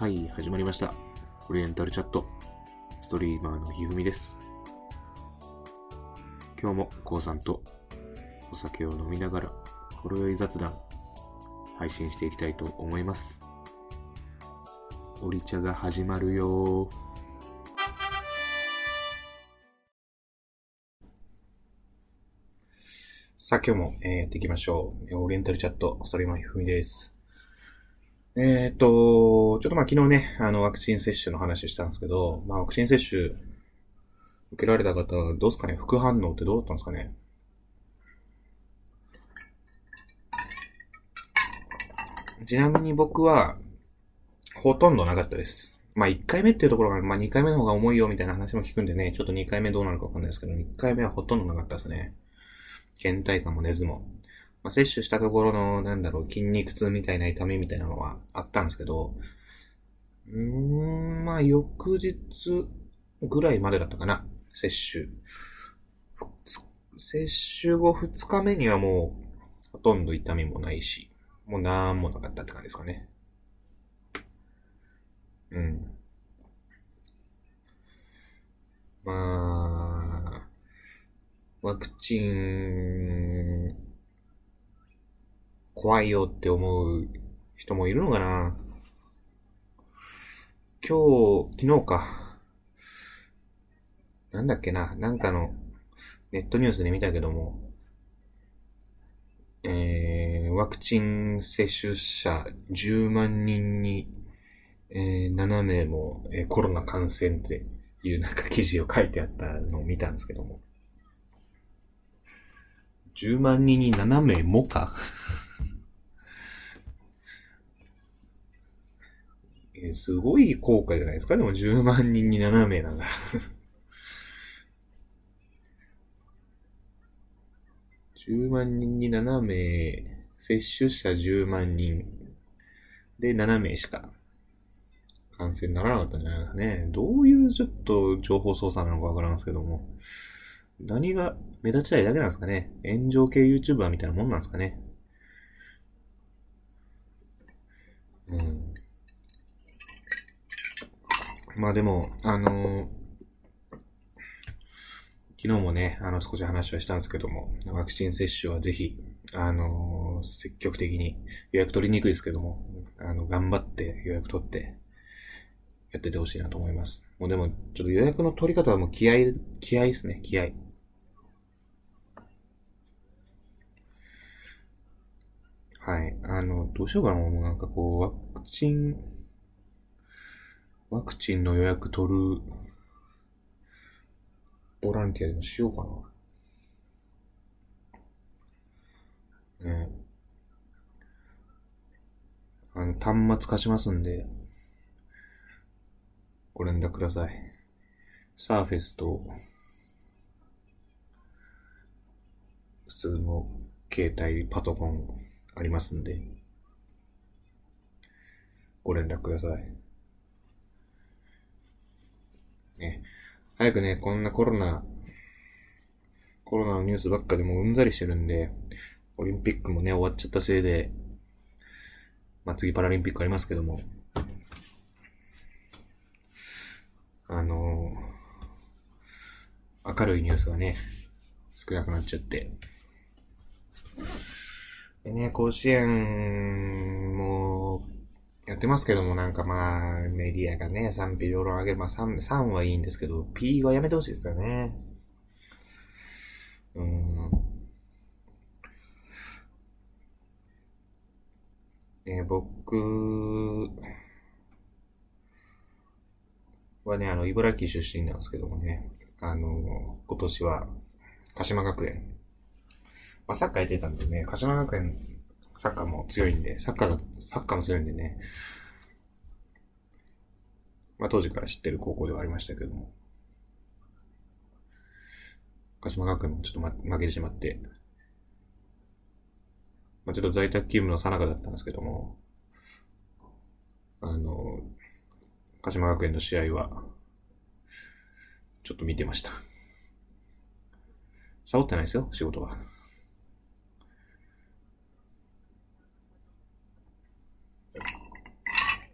はい、始まりました。オリエンタルチャット。ストリーマーのひふみです。今日もこうさんとお酒を飲みながら、ほろ酔い雑談、配信していきたいと思います。オリ茶が始まるよ。さあ、今日も、えーやっていきましょう。オリエンタルチャット、ストリーマーひふみです。えーっと、ちょっとまあ昨日ね、あの、ワクチン接種の話したんですけど、まあワクチン接種受けられた方、どうですかね？副反応ってどうだったんですかね？ちなみに僕は、ほとんどなかったです。まあ1回目っていうところが、まあ2回目の方が重いよみたいな話も聞くんでね、ちょっと2回目どうなるかわかんないですけど、1回目はほとんどなかったですね。倦怠感も熱も。まあ、接種したところの、なんだろう、筋肉痛みたいな痛みみたいなのはあったんですけど、うーん、まあ、翌日ぐらいまでだったかな、接種。ふつ接種後2日目にはもう、ほとんど痛みもないし、もうなんもなかったって感じですかね。うん。まあ、ワクチン、怖いよって思う人もいるのかな今日、昨日か。なんだっけな、なんかの、ネットニュースで見たけども、えー、ワクチン接種者10万人に、えー、7名も、えーコロナ感染っていうなんか記事を書いてあったのを見たんですけども。10万人に7名もかえーすごい効果じゃないですか？でも10万人に7名なんだ。10万人に7名、接種者10万人で7名しか感染ならなかったんじゃないですかね。どういうちょっと情報操作なのかわからんすけども。何が目立ちたいだけなんですかね。炎上系 YouTuber みたいなもんなんですかね。うん。まあでも、あのー昨日もね、あの、少し話はしたんですけども、ワクチン接種はぜひ、あのー積極的に予約取りにくいですけども、あの、頑張って予約取って、やっててほしいなと思います。もうでも、ちょっと予約の取り方はもう気合、気合ですね、気合。はい。あの、どうしようかな。もうなんかこう、ワクチン、ワクチンの予約取る、ボランティアでもしようかな。ねあの、端末貸しますんで、ご連絡ください。サーフェスと、普通の携帯、パソコンありますんで、ご連絡ください。ね、早くね、こんなコロナ、コロナのニュースばっかでもううんざりしてるんで、オリンピックもね、終わっちゃったせいで、まあ、次パラリンピックありますけども、あの明るいニュースがね、少なくなっちゃって。でね、甲子園やってますけども、なんかまあ、メディアがね、賛否両論上げる。まあ3、3はいいんですけど、P はやめてほしいですよね。うん。ね、僕はね、あの、茨城出身なんですけどもね、あの、今年は、鹿島学園。まあ、サッカーやってたんでね、鹿島学園、サッカーも強いんで、サッカーが、サッカーも強いんでね、まあ、当時から知ってる高校ではありましたけども、鹿島学園もちょっと、負けてしまって、まあ、ちょっと在宅勤務の最中だったんですけども、あの、鹿島学園の試合は、ちょっと見てました。サボってないですよ、仕事は。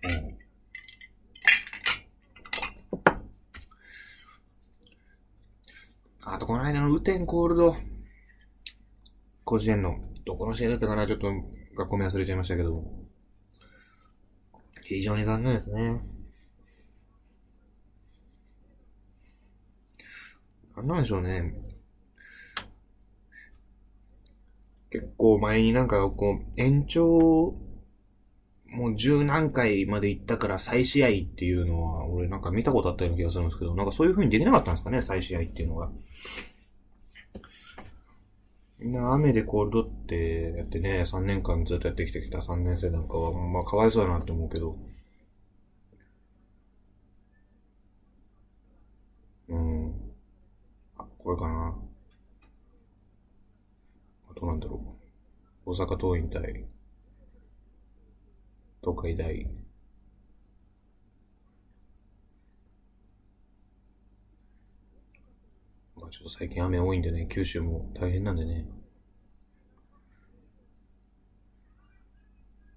うん。あと、この間の雨天コールド、甲子園の、どこの試合だったかな、ちょっと学校名忘れちゃいましたけど、非常に残念ですね。なんなんでしょうね。結構前になんかこう、延長もう十何回まで行ったから再試合っていうのは、俺なんか見たことあったような気がするんですけど、なんかそういう風にできなかったんですかね、再試合っていうのが。みんな雨でコールドってやってね、3年間ずっとやってきてきた3年生なんかは、まあかわいそうだなって思うけど。うん。あ、これかな。どうなんだろう。大阪桐蔭対東海大。まあちょっと最近雨多いんでね、九州も大変なんでね。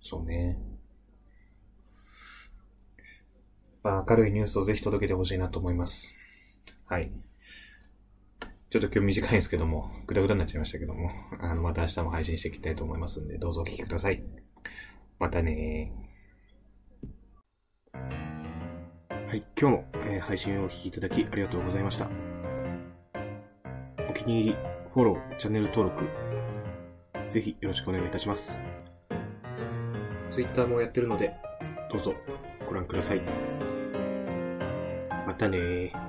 そうね。まあ明るいニュースをぜひ届けてほしいなと思います。はい。ちょっと今日短いんですけども、ぐだぐだになっちゃいましたけども、あの、また明日も配信していきたいと思いますんで、どうぞお聞きください。またねはい、今日も、えー配信をお聞きいただきありがとうございました。お気に入り、フォロー、チャンネル登録、ぜひよろしくお願いいたします。Twitter もやってるので、どうぞご覧ください。またね。